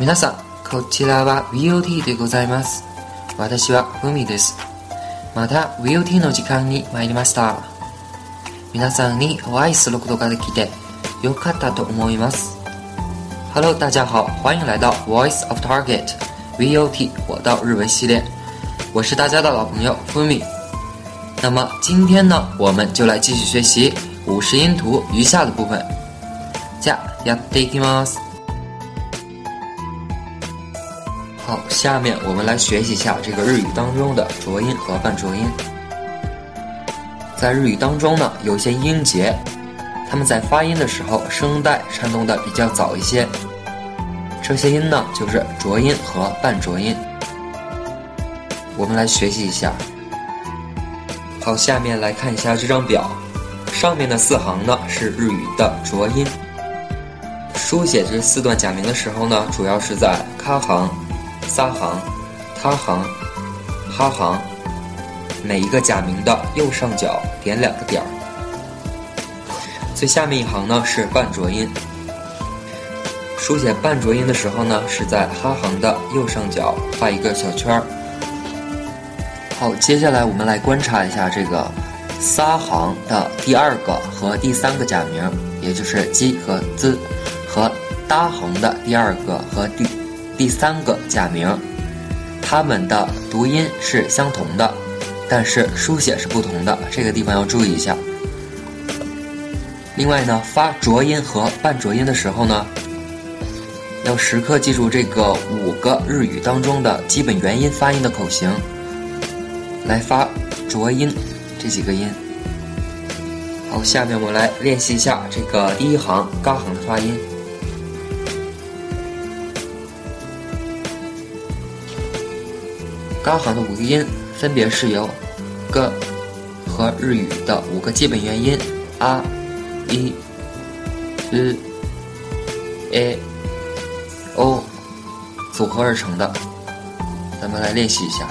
皆さん、こちらは VOT でございます。私はふみです。また VOT の時間に参りました。皆さんにお会いすることができてよかったと思います。Hello，大家好，欢迎来到 Voice of Target VOT 我到日文系列，我是大家的老朋友 Fumi。那么今天呢，我们就来继续学习五十音图余下的部分。じゃあやっていきます。好，下面我们来学习一下这个日语当中的浊音和半浊音。在日语当中呢，有些音节，它们在发音的时候声带颤动的比较早一些。这些音呢，就是浊音和半浊音。我们来学习一下。好，下面来看一下这张表，上面的四行呢是日语的浊音。书写这四段假名的时候呢，主要是在卡行、撒行、他行、哈行，每一个假名的右上角点两个点儿。最下面一行呢是半浊音，书写半浊音的时候呢，是在哈行的右上角画一个小圈儿。好，接下来我们来观察一下这个撒行的第二个和第三个假名，也就是鸡和滋。和搭行的第二个和第第三个假名，它们的读音是相同的，但是书写是不同的，这个地方要注意一下。另外呢，发浊音和半浊音的时候呢，要时刻记住这个五个日语当中的基本元音发音的口型，来发浊音这几个音。好，下面我们来练习一下这个第一行嘎行的发音。高行的五个音分别是由 g 和日语的五个基本元音 a、i、u、a、o 组合而成的。咱们来练习一下。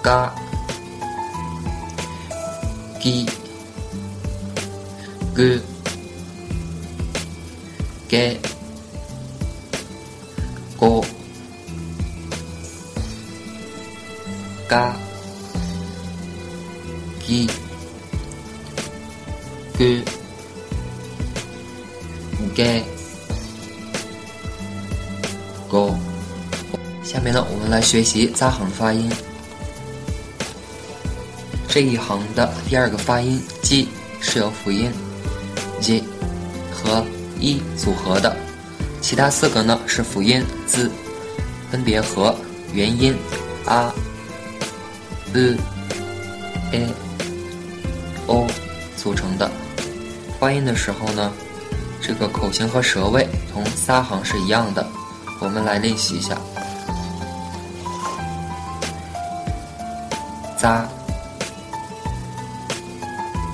嘎、gi、gu、ge。go、ga、gi、gu、ge、go。下面呢，我们来学习扎行发音。这一行的第二个发音 “g” 是由辅音 “j” 和 “i” 组合的。其他四个呢是辅音字，分别和元音 a、u、a、o 组成的。发音的时候呢，这个口型和舌位同撒行是一样的。我们来练习一下：扎、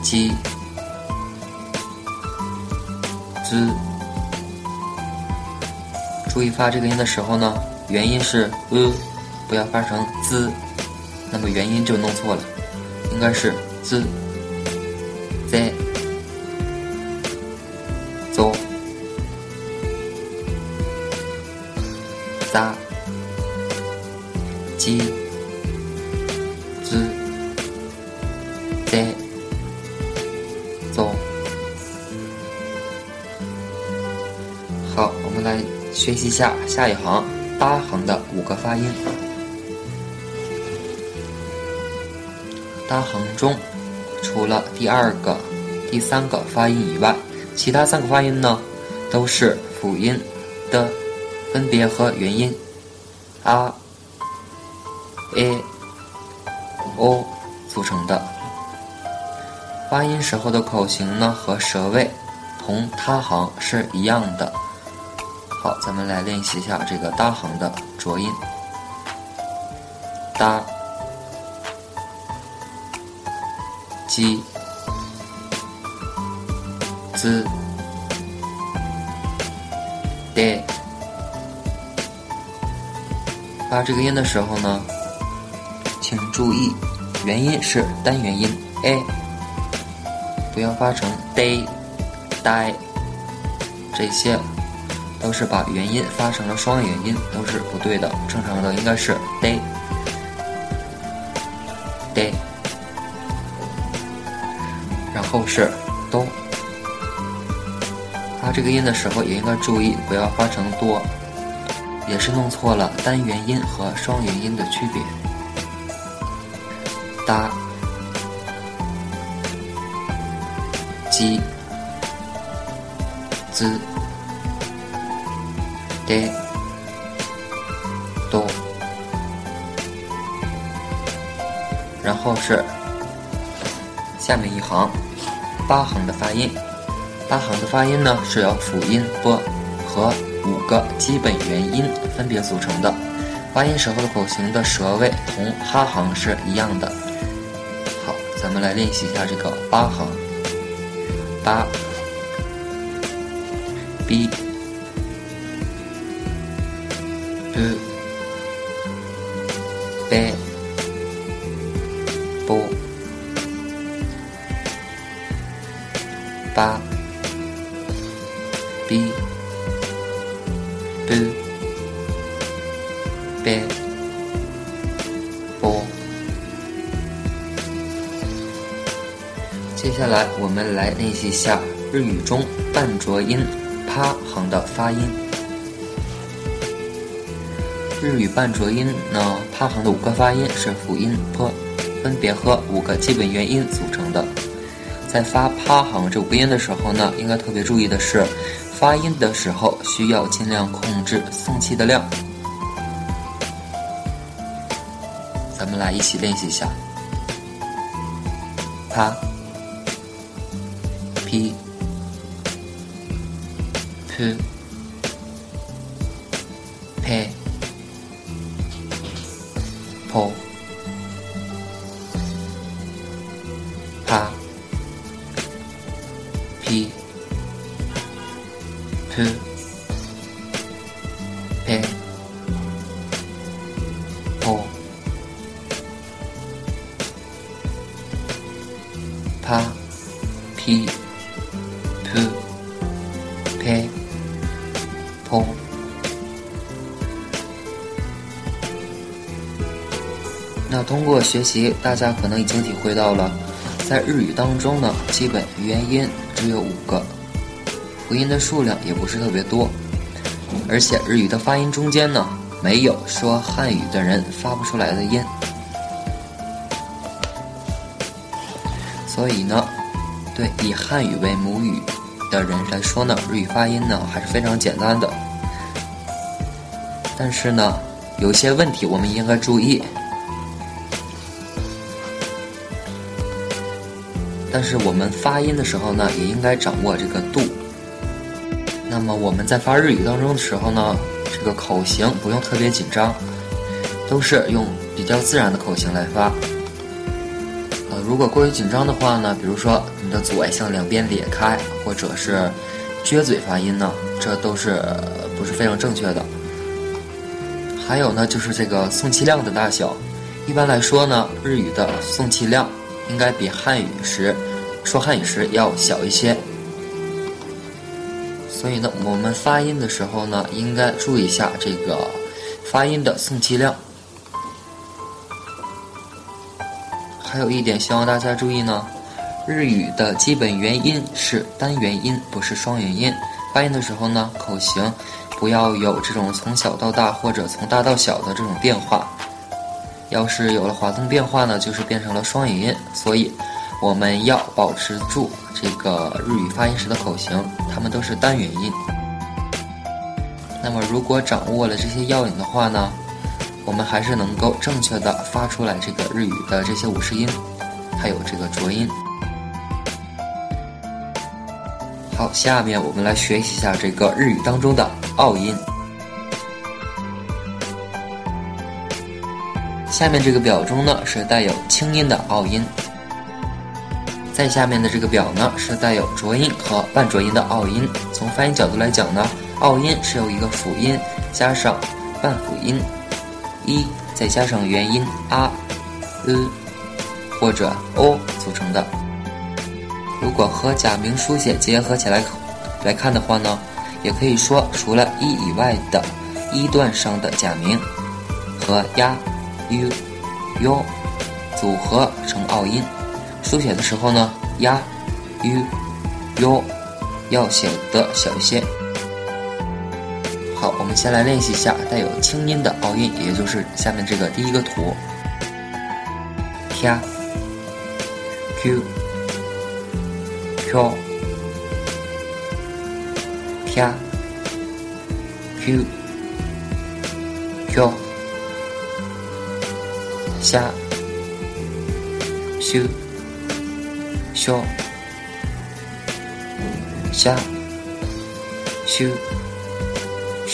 鸡、滋。注意发这个音的时候呢，元音是呃不要发成 z，那么元音就弄错了，应该是 z、z、zo、za、j、z、z、zo。好，我们来。学习下下一行八行的五个发音。搭行中，除了第二个、第三个发音以外，其他三个发音呢都是辅音的，分别和元音 a、a、o 组成的。发音时候的口型呢和舌位同他行是一样的。好，咱们来练习一下这个大行的浊音。搭、鸡、滋、的。发这个音的时候呢，请注意元音是单元音 a，不要发成 day、die。这些都是把元音发成了双元音，都是不对的。正常的应该是 day day，然后是 do。发这个音的时候也应该注意，不要发成多，也是弄错了单元音和双元音的区别。哒。鸡、滋、的、多，然后是下面一行八行的发音。八行的发音呢是由辅音 b 和五个基本元音分别组成的。发音时候的口型的舌位同哈行是一样的。好，咱们来练习一下这个八行。八，b，b，贝，波，八，b，b，贝，波。接下来，我们来练习一下日语中半浊音“啪”行的发音。日语半浊音呢，“啪”行的五个发音是辅音 “p”，分别和五个基本元音组成的。在发“啪”行这五个音的时候呢，应该特别注意的是，发音的时候需要尽量控制送气的量。咱们来一起练习一下，“啪”。p p p pa p 那通过学习，大家可能已经体会到了，在日语当中呢，基本元音只有五个，辅音的数量也不是特别多，而且日语的发音中间呢，没有说汉语的人发不出来的音，所以呢，对以汉语为母语的人来说呢，日语发音呢还是非常简单的，但是呢，有些问题我们应该注意。但是我们发音的时候呢，也应该掌握这个度。那么我们在发日语当中的时候呢，这个口型不用特别紧张，都是用比较自然的口型来发。如果过于紧张的话呢，比如说你的嘴向两边咧开，或者是撅嘴发音呢，这都是不是非常正确的。还有呢，就是这个送气量的大小，一般来说呢，日语的送气量。应该比汉语时说汉语时要小一些，所以呢，我们发音的时候呢，应该注意一下这个发音的送气量。还有一点，希望大家注意呢，日语的基本元音是单元音，不是双元音。发音的时候呢，口型不要有这种从小到大或者从大到小的这种变化。要是有了滑动变化呢，就是变成了双元音，所以我们要保持住这个日语发音时的口型，它们都是单元音。那么如果掌握了这些要领的话呢，我们还是能够正确的发出来这个日语的这些五十音，还有这个浊音。好，下面我们来学习一下这个日语当中的拗音。下面这个表中呢是带有清音的拗音，在下面的这个表呢是带有浊音和半浊音的拗音。从发音角度来讲呢，拗音是由一个辅音加上半辅音一，再加上元音啊、呃或者 o 组成的。如果和假名书写结合起来来看的话呢，也可以说除了一以外的一段声的假名和呀、u、哟组合成拗音。书写的时候呢，呀、u、哟要写的小一些。好，我们先来练习一下带有清音的拗音，也就是下面这个第一个图啪、q、q、tia、q、q、下、修、修、下、修。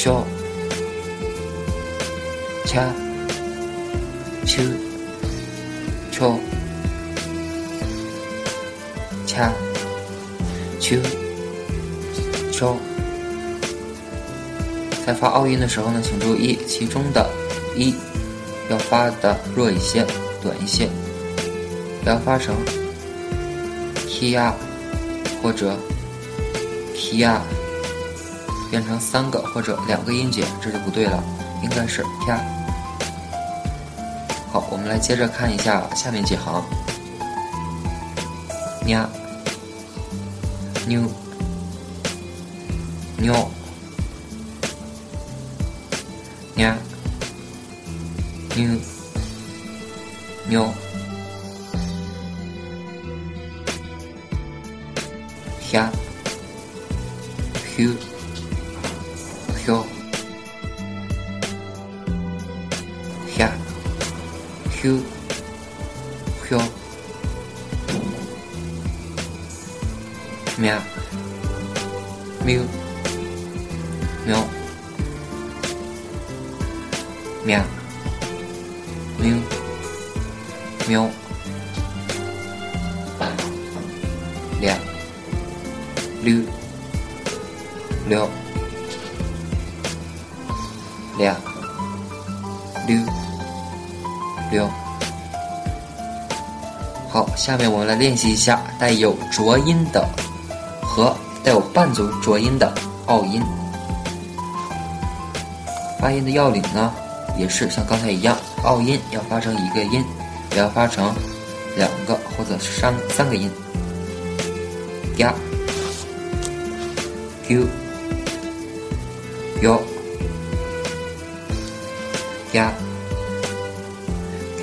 小、恰、秋、秋、恰、秋、秋。在发奥音的时候呢，请注意其中的“一”要发的弱一些、短一些，不要发成 “tia” 或者 “tia”。变成三个或者两个音节，这就不对了，应该是啪。好，我们来接着看一下下面几行，nha、new、new、nha、new、new、nha、hu。hya hyu hyo mya miu. Myo mya miu. Myo lia lư. 六，好，下面我们来练习一下带有浊音的和带有半组浊音的拗音。发音的要领呢，也是像刚才一样，拗音要发成一个音，不要发成两个或者三三个音。呀，q，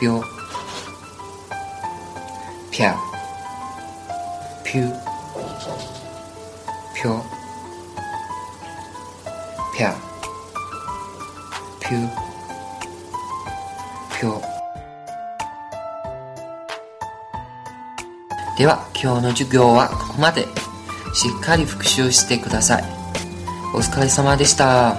标飘飘飘飘飘飘では今日の授業はここまで。しっかり復習してください。お疲れ様でした。